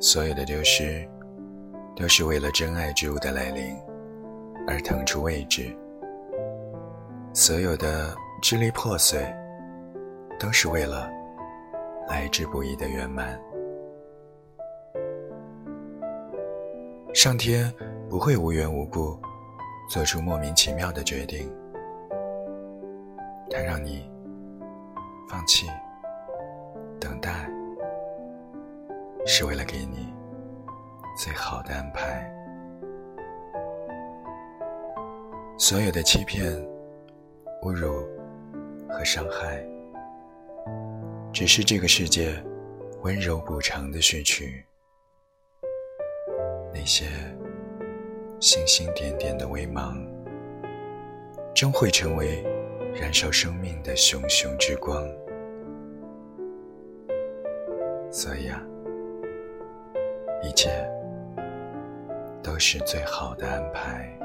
所有的丢失，都是为了真爱之物的来临而腾出位置；所有的支离破碎，都是为了来之不易的圆满。上天不会无缘无故做出莫名其妙的决定，他让你放弃是为了给你最好的安排。所有的欺骗、侮辱和伤害，只是这个世界温柔补偿的序曲。那些星星点点的微芒，终会成为燃烧生命的熊熊之光。所以啊，一切都是最好的安排。